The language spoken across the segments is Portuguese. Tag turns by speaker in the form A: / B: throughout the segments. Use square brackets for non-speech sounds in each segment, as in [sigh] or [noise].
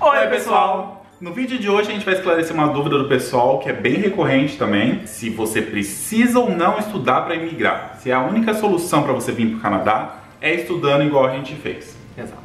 A: Oi, pessoal!
B: No vídeo de hoje a gente vai esclarecer uma dúvida do pessoal que é bem recorrente também, se você precisa ou não estudar para imigrar. Se a única solução para você vir para o Canadá é estudando igual a gente fez.
A: Exato.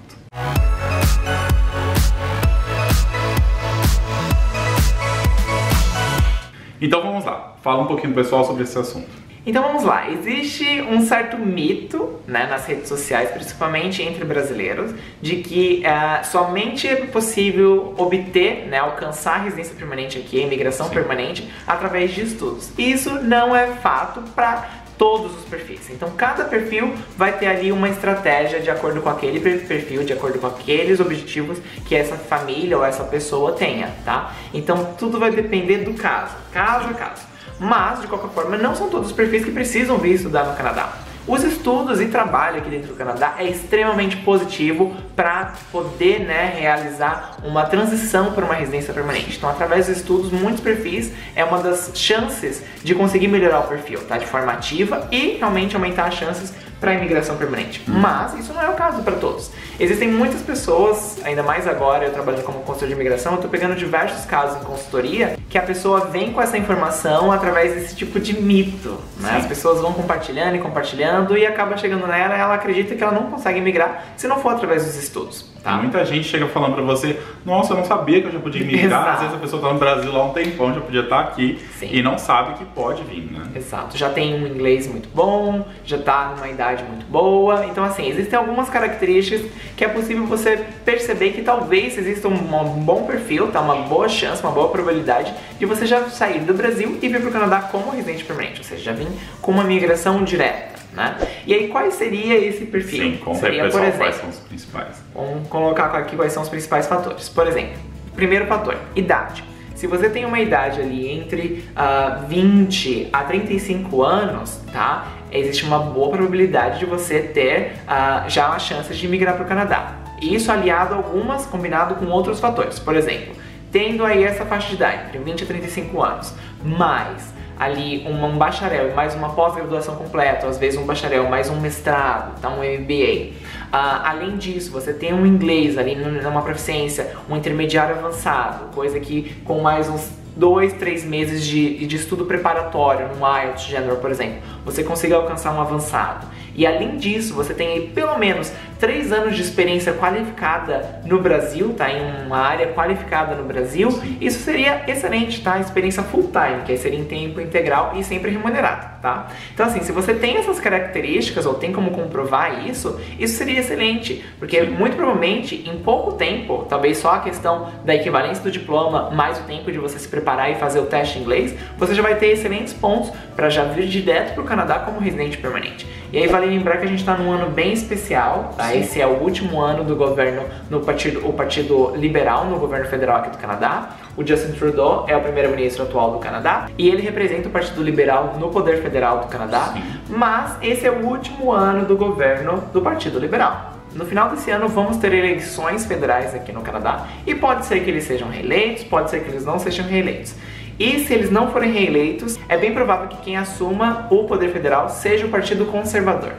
B: Então vamos lá, fala um pouquinho pessoal sobre esse assunto.
A: Então vamos lá, existe um certo mito né, nas redes sociais, principalmente entre brasileiros, de que uh, somente é possível obter, né, alcançar a residência permanente aqui, a imigração Sim. permanente, através de estudos. Isso não é fato para todos os perfis. Então cada perfil vai ter ali uma estratégia de acordo com aquele perfil, de acordo com aqueles objetivos que essa família ou essa pessoa tenha, tá? Então tudo vai depender do caso, caso a caso. Mas, de qualquer forma, não são todos os perfis que precisam vir estudar no Canadá. Os estudos e trabalho aqui dentro do Canadá é extremamente positivo para poder né, realizar uma transição para uma residência permanente. Então, através dos estudos, muitos perfis é uma das chances de conseguir melhorar o perfil, tá? De forma ativa e realmente aumentar as chances para a imigração permanente. Mas isso não é o caso para todos. Existem muitas pessoas, ainda mais agora, eu trabalhando como consultor de imigração, eu estou pegando diversos casos em consultoria que a pessoa vem com essa informação através desse tipo de mito. Né? As pessoas vão compartilhando e compartilhando e acaba chegando nela e ela acredita que ela não consegue migrar se não for através dos estudos.
B: Tá? Muita gente chega falando pra você, nossa, eu não sabia que eu já podia migrar. Às vezes a pessoa tá no Brasil há um tempão, já podia estar tá aqui Sim. e não sabe que pode vir, né?
A: Exato. Já tem um inglês muito bom, já tá numa idade muito boa. Então, assim, existem algumas características que é possível você perceber que talvez exista um bom perfil, tá? Uma boa chance, uma boa probabilidade de você já sair do Brasil e vir pro Canadá como residente permanente, ou seja, já vir com uma migração direta né? E aí, qual seria esse perfil?
B: Sim, conta seria, pessoal, por exemplo, quais são os principais.
A: Vamos colocar aqui quais são os principais fatores. Por exemplo, primeiro fator, idade. Se você tem uma idade ali entre uh, ah, 20 a 35 anos, tá? Existe uma boa probabilidade de você ter uh, já as chances de migrar para o Canadá. Isso aliado a algumas, combinado com outros fatores. Por exemplo, tendo aí essa faixa de idade, entre 20 a 35 anos, mais ali um, bacharel e mais uma pós-graduação completa, às vezes um bacharel mais um mestrado, tá? um MBA. Uh, ah, além disso, você tem um inglês ali numa proficiência, um intermediário avançado, coisa que com mais uns dois, três meses de, de estudo preparatório, no IELTS General, por exemplo, você consiga alcançar um avançado. E além disso, você tem aí pelo menos três anos de experiência qualificada no Brasil, tá? Em uma área qualificada no Brasil. Isso seria excelente, tá? Experiência full time, que aí seria em tempo integral e sempre remunerada, tá? Então assim, se você tem essas características ou tem como comprovar isso, isso seria excelente, porque muito provavelmente em pouco tempo, talvez só a questão da equivalência do diploma mais o tempo de você se preparar e fazer o teste em inglês, você já vai ter excelentes pontos para já vir direto para o Canadá como residente permanente. E aí vale lembrar que a gente está num ano bem especial, tá? Esse é o último ano do governo no partido, o partido liberal no governo federal aqui do Canadá. O Justin Trudeau é o primeiro-ministro atual do Canadá e ele representa o Partido Liberal no poder federal do Canadá. Sim. Mas esse é o último ano do governo do Partido Liberal. No final desse ano vamos ter eleições federais aqui no Canadá e pode ser que eles sejam reeleitos, pode ser que eles não sejam reeleitos. E se eles não forem reeleitos, é bem provável que quem assuma o poder federal seja o Partido Conservador.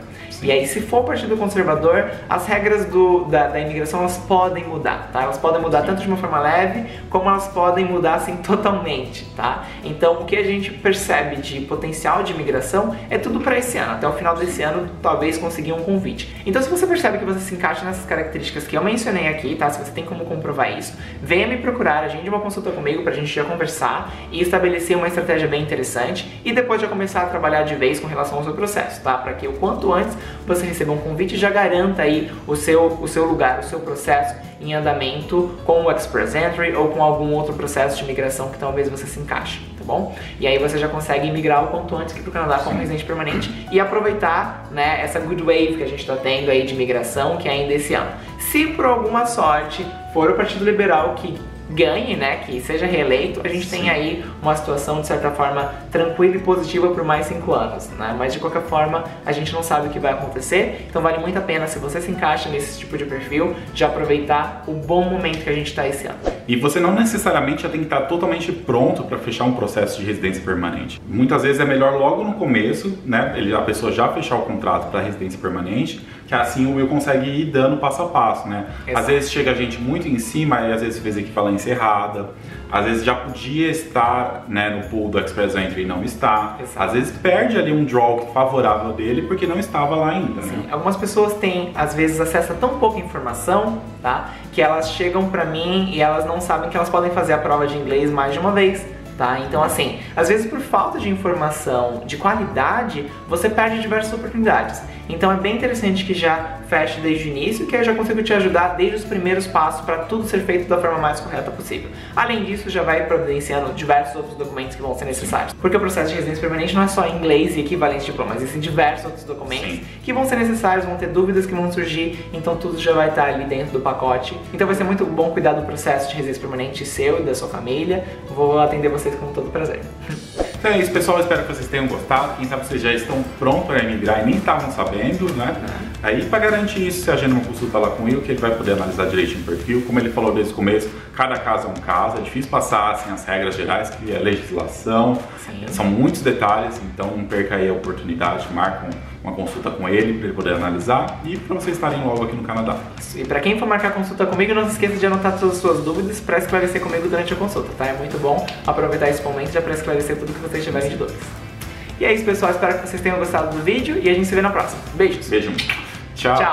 A: E aí, se for Partido Conservador, as regras do, da, da imigração elas podem mudar, tá? Elas podem mudar tanto de uma forma leve, como elas podem mudar assim totalmente, tá? Então, o que a gente percebe de potencial de imigração é tudo para esse ano. Até o final desse ano, talvez conseguir um convite. Então, se você percebe que você se encaixa nessas características que eu mencionei aqui, tá? Se você tem como comprovar isso, venha me procurar, agende uma consulta comigo pra gente já conversar e estabelecer uma estratégia bem interessante e depois já começar a trabalhar de vez com relação ao seu processo, tá? Para que o quanto antes você receber um convite já garanta aí o seu, o seu lugar, o seu processo em andamento com o Express Entry ou com algum outro processo de migração que talvez você se encaixe, tá bom? E aí você já consegue migrar o quanto antes aqui para o Canadá como residente permanente e aproveitar né, essa good wave que a gente está tendo aí de migração que é ainda esse ano. Se por alguma sorte for o Partido Liberal que ganhe, né, que seja reeleito, a gente Sim. tem aí uma situação de certa forma tranquila e positiva por mais cinco anos, né? Mas de qualquer forma a gente não sabe o que vai acontecer, então vale muito a pena se você se encaixa nesse tipo de perfil, de aproveitar o bom momento que a gente está esse ano.
B: E você não necessariamente já tem que estar totalmente pronto para fechar um processo de residência permanente. Muitas vezes é melhor logo no começo, né, ele, a pessoa já fechar o contrato para residência permanente, que assim o Will consegue ir dando passo a passo, né? Exato. Às vezes chega a gente muito em cima e às vezes fez equivalência errada, às vezes já podia estar né, no pool do Express Entry e não está, Exato. às vezes perde ali um draw favorável dele porque não estava lá ainda, né?
A: Algumas pessoas têm, às vezes, acesso a tão pouca informação, tá? Que elas chegam para mim e elas não sabem que elas podem fazer a prova de inglês mais de uma vez tá? Então, assim, às vezes por falta de informação de qualidade, você perde diversas oportunidades. Então é bem interessante que já feche desde o início, que eu já consigo te ajudar desde os primeiros passos para tudo ser feito da forma mais correta possível. Além disso, já vai providenciando diversos outros documentos que vão ser necessários. Porque o processo de residência permanente não é só inglês e equivalente de diploma, existem diversos outros documentos Sim. que vão ser necessários, vão ter dúvidas que vão surgir, então tudo já vai estar ali dentro do pacote. Então vai ser muito bom cuidar do processo de residência permanente seu e da sua família. Vou atender vocês com todo prazer. [laughs]
B: Então é isso, pessoal. Espero que vocês tenham gostado. Quem sabe vocês já estão prontos para emigrar e nem estavam sabendo, né? Aí, para garantir isso, você agenda uma consulta lá com ele, que ele vai poder analisar direitinho o perfil. Como ele falou desde o começo, cada caso é um caso. É difícil passar assim, as regras gerais, que é legislação. Sim. São muitos detalhes, então não perca aí a oportunidade. Marca uma consulta com ele para ele poder analisar e para vocês estarem logo aqui no Canadá.
A: E para quem for marcar consulta comigo, não se esqueça de anotar todas as suas dúvidas para esclarecer comigo durante a consulta, tá? É muito bom aproveitar esse momento já para esclarecer tudo que vocês tiverem de dúvidas. E é isso, pessoal. Espero que vocês tenham gostado do vídeo e a gente se vê na próxima. Beijos.
B: Beijo. Tchau. Tchau.